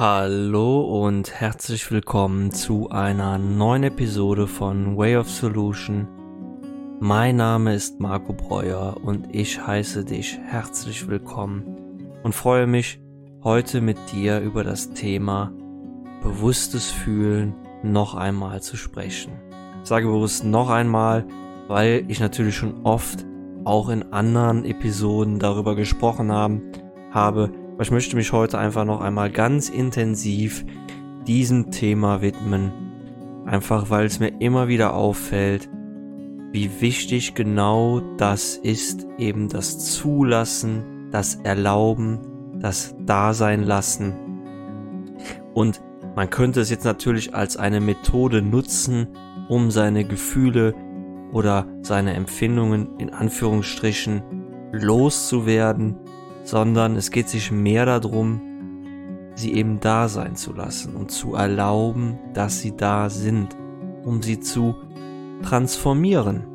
Hallo und herzlich willkommen zu einer neuen Episode von Way of Solution. Mein Name ist Marco Breuer und ich heiße dich herzlich willkommen und freue mich, heute mit dir über das Thema bewusstes Fühlen noch einmal zu sprechen. Ich sage bewusst noch einmal, weil ich natürlich schon oft auch in anderen Episoden darüber gesprochen haben, habe, aber ich möchte mich heute einfach noch einmal ganz intensiv diesem Thema widmen. Einfach weil es mir immer wieder auffällt, wie wichtig genau das ist, eben das Zulassen, das Erlauben, das Dasein lassen. Und man könnte es jetzt natürlich als eine Methode nutzen, um seine Gefühle oder seine Empfindungen in Anführungsstrichen loszuwerden sondern es geht sich mehr darum, sie eben da sein zu lassen und zu erlauben, dass sie da sind, um sie zu transformieren.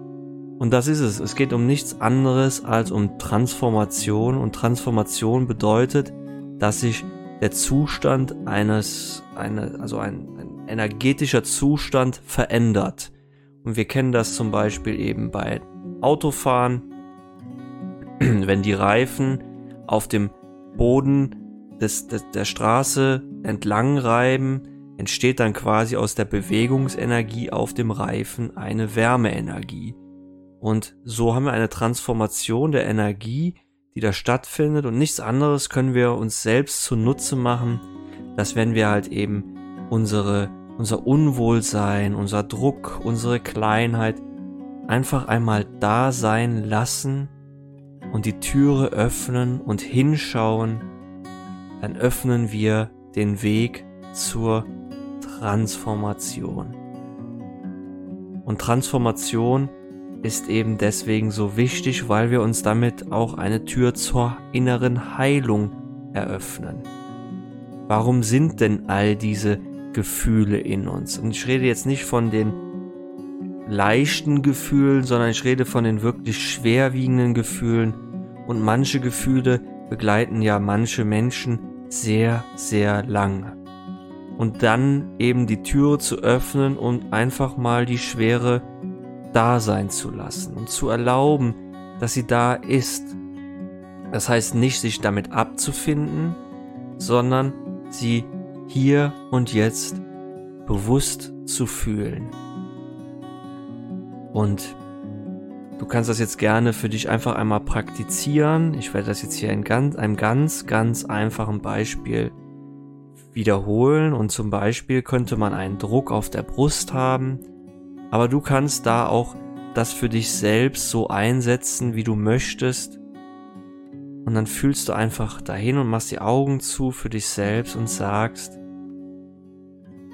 Und das ist es. Es geht um nichts anderes als um Transformation. Und Transformation bedeutet, dass sich der Zustand eines, eine, also ein, ein energetischer Zustand verändert. Und wir kennen das zum Beispiel eben bei Autofahren, wenn die Reifen auf dem Boden des, des, der Straße entlang reiben, entsteht dann quasi aus der Bewegungsenergie auf dem Reifen eine Wärmeenergie. Und so haben wir eine Transformation der Energie, die da stattfindet und nichts anderes können wir uns selbst zunutze machen, dass wenn wir halt eben unsere, unser Unwohlsein, unser Druck, unsere Kleinheit einfach einmal da sein lassen und die Türe öffnen und hinschauen, dann öffnen wir den Weg zur Transformation. Und Transformation ist eben deswegen so wichtig, weil wir uns damit auch eine Tür zur inneren Heilung eröffnen. Warum sind denn all diese Gefühle in uns? Und ich rede jetzt nicht von den leichten Gefühlen, sondern ich rede von den wirklich schwerwiegenden Gefühlen. Und manche Gefühle begleiten ja manche Menschen sehr, sehr lange. Und dann eben die Türe zu öffnen und einfach mal die Schwere da sein zu lassen und zu erlauben, dass sie da ist. Das heißt nicht, sich damit abzufinden, sondern sie hier und jetzt bewusst zu fühlen. Und du kannst das jetzt gerne für dich einfach einmal praktizieren. Ich werde das jetzt hier in ganz, einem ganz, ganz einfachen Beispiel wiederholen. Und zum Beispiel könnte man einen Druck auf der Brust haben. Aber du kannst da auch das für dich selbst so einsetzen, wie du möchtest. Und dann fühlst du einfach dahin und machst die Augen zu für dich selbst und sagst,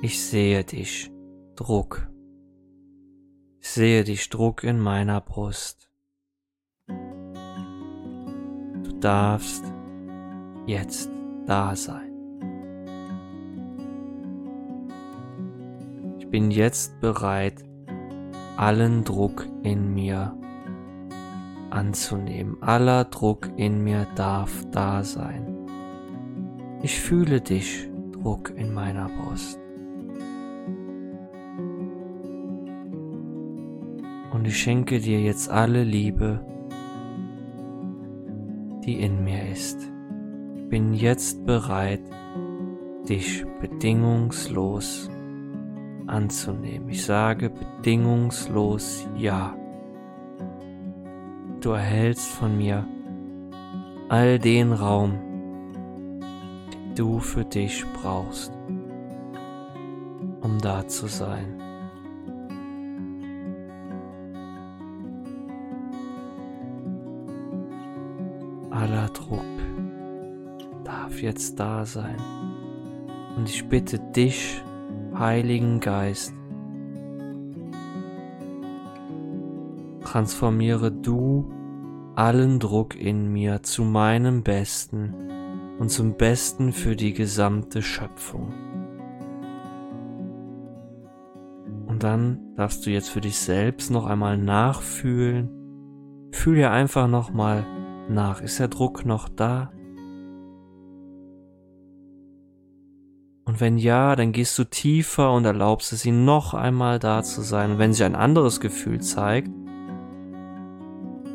ich sehe dich. Druck. Ich sehe dich Druck in meiner Brust. Du darfst jetzt da sein. Ich bin jetzt bereit, allen Druck in mir anzunehmen. Aller Druck in mir darf da sein. Ich fühle dich, Druck in meiner Brust. Ich schenke dir jetzt alle Liebe, die in mir ist. Ich bin jetzt bereit, dich bedingungslos anzunehmen. Ich sage bedingungslos Ja. Du erhältst von mir all den Raum, den du für dich brauchst, um da zu sein. Aller Druck darf jetzt da sein. Und ich bitte dich, Heiligen Geist, transformiere du allen Druck in mir zu meinem Besten und zum Besten für die gesamte Schöpfung. Und dann darfst du jetzt für dich selbst noch einmal nachfühlen. Fühl ja einfach noch mal nach? Ist der Druck noch da? Und wenn ja, dann gehst du tiefer und erlaubst es ihnen noch einmal da zu sein. Und wenn sich ein anderes Gefühl zeigt,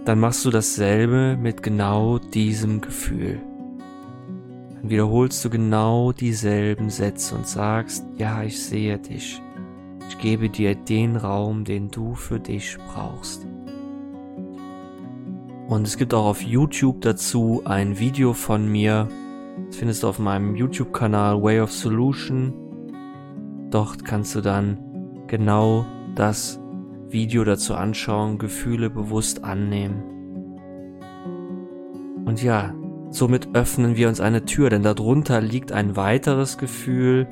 dann machst du dasselbe mit genau diesem Gefühl. Dann wiederholst du genau dieselben Sätze und sagst, ja, ich sehe dich. Ich gebe dir den Raum, den du für dich brauchst. Und es gibt auch auf YouTube dazu ein Video von mir. Das findest du auf meinem YouTube-Kanal Way of Solution. Dort kannst du dann genau das Video dazu anschauen, Gefühle bewusst annehmen. Und ja, somit öffnen wir uns eine Tür, denn darunter liegt ein weiteres Gefühl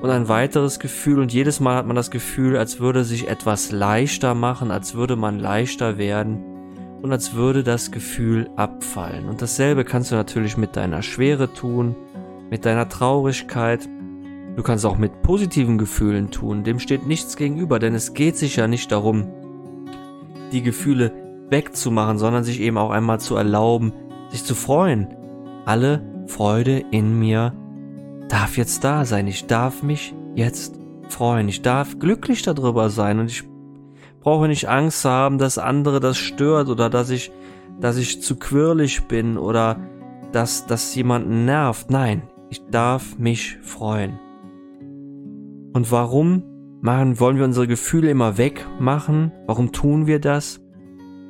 und ein weiteres Gefühl und jedes Mal hat man das Gefühl, als würde sich etwas leichter machen, als würde man leichter werden und als würde das Gefühl abfallen. Und dasselbe kannst du natürlich mit deiner Schwere tun, mit deiner Traurigkeit. Du kannst auch mit positiven Gefühlen tun. Dem steht nichts gegenüber, denn es geht sich ja nicht darum, die Gefühle wegzumachen, sondern sich eben auch einmal zu erlauben, sich zu freuen. Alle Freude in mir darf jetzt da sein. Ich darf mich jetzt freuen. Ich darf glücklich darüber sein und ich brauche nicht Angst haben, dass andere das stört oder dass ich, dass ich zu quirlig bin oder dass das jemanden nervt. Nein, ich darf mich freuen. Und warum machen, wollen wir unsere Gefühle immer wegmachen? Warum tun wir das?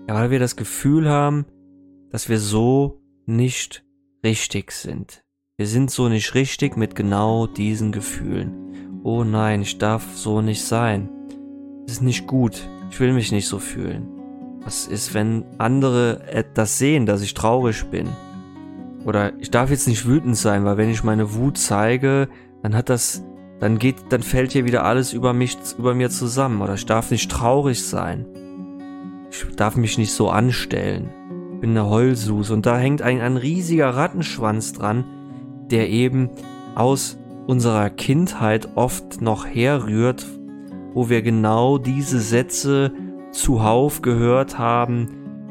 Ja, weil wir das Gefühl haben, dass wir so nicht richtig sind. Wir sind so nicht richtig mit genau diesen Gefühlen. Oh nein, ich darf so nicht sein. Das ist nicht gut. Ich will mich nicht so fühlen. Was ist, wenn andere das sehen, dass ich traurig bin? Oder ich darf jetzt nicht wütend sein, weil wenn ich meine Wut zeige, dann hat das, dann geht, dann fällt hier wieder alles über mich, über mir zusammen. Oder ich darf nicht traurig sein. Ich darf mich nicht so anstellen. Ich bin eine Heulsus und da hängt ein, ein riesiger Rattenschwanz dran, der eben aus unserer Kindheit oft noch herrührt, wo wir genau diese Sätze zuhauf gehört haben,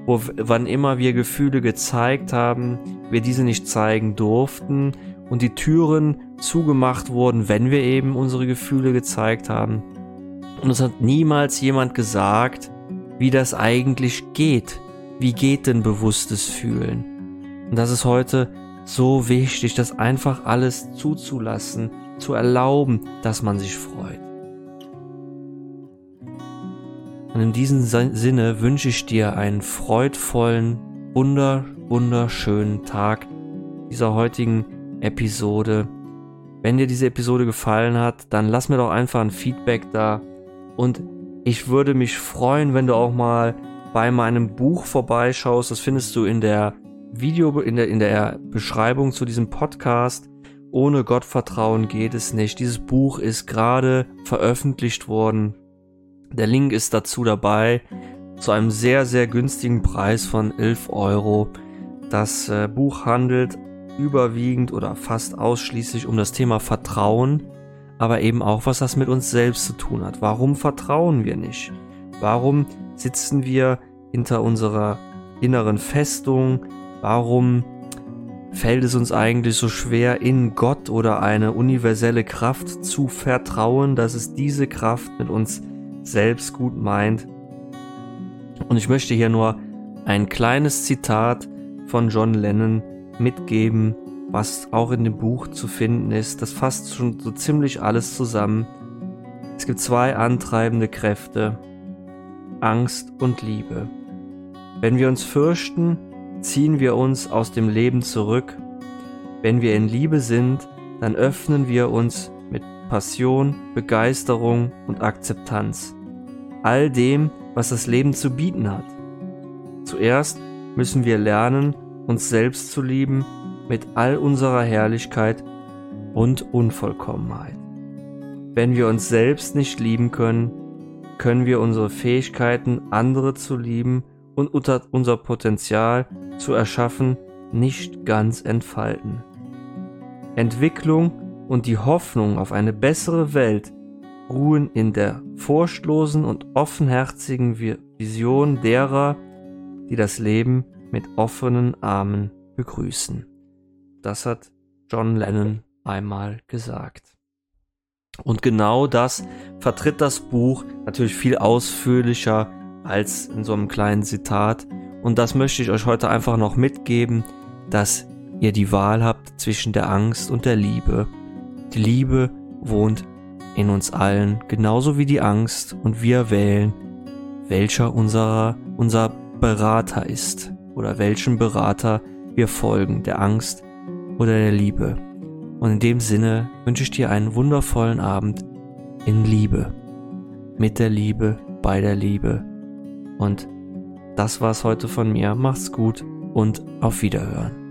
wo wann immer wir Gefühle gezeigt haben, wir diese nicht zeigen durften und die Türen zugemacht wurden, wenn wir eben unsere Gefühle gezeigt haben. Und es hat niemals jemand gesagt, wie das eigentlich geht. Wie geht denn bewusstes Fühlen? Und das ist heute so wichtig, das einfach alles zuzulassen, zu erlauben, dass man sich freut. Und in diesem Sinne wünsche ich dir einen freudvollen, wunder, wunderschönen Tag dieser heutigen Episode. Wenn dir diese Episode gefallen hat, dann lass mir doch einfach ein Feedback da. Und ich würde mich freuen, wenn du auch mal bei meinem Buch vorbeischaust. Das findest du in der Video, in der, in der Beschreibung zu diesem Podcast. Ohne Gottvertrauen geht es nicht. Dieses Buch ist gerade veröffentlicht worden der Link ist dazu dabei zu einem sehr, sehr günstigen Preis von 11 Euro. Das äh, Buch handelt überwiegend oder fast ausschließlich um das Thema Vertrauen, aber eben auch, was das mit uns selbst zu tun hat. Warum vertrauen wir nicht? Warum sitzen wir hinter unserer inneren Festung? Warum fällt es uns eigentlich so schwer, in Gott oder eine universelle Kraft zu vertrauen, dass es diese Kraft mit uns selbst gut meint. Und ich möchte hier nur ein kleines Zitat von John Lennon mitgeben, was auch in dem Buch zu finden ist. Das fasst schon so ziemlich alles zusammen. Es gibt zwei antreibende Kräfte, Angst und Liebe. Wenn wir uns fürchten, ziehen wir uns aus dem Leben zurück. Wenn wir in Liebe sind, dann öffnen wir uns Passion, Begeisterung und Akzeptanz all dem, was das Leben zu bieten hat. Zuerst müssen wir lernen, uns selbst zu lieben mit all unserer Herrlichkeit und Unvollkommenheit. Wenn wir uns selbst nicht lieben können, können wir unsere Fähigkeiten, andere zu lieben und unser Potenzial zu erschaffen, nicht ganz entfalten. Entwicklung und die Hoffnung auf eine bessere Welt ruhen in der furchtlosen und offenherzigen Vision derer, die das Leben mit offenen Armen begrüßen. Das hat John Lennon einmal gesagt. Und genau das vertritt das Buch natürlich viel ausführlicher als in so einem kleinen Zitat. Und das möchte ich euch heute einfach noch mitgeben, dass ihr die Wahl habt zwischen der Angst und der Liebe. Die Liebe wohnt in uns allen, genauso wie die Angst, und wir wählen, welcher unserer, unser Berater ist oder welchem Berater wir folgen, der Angst oder der Liebe. Und in dem Sinne wünsche ich dir einen wundervollen Abend in Liebe, mit der Liebe, bei der Liebe. Und das war's heute von mir. Mach's gut und auf Wiederhören.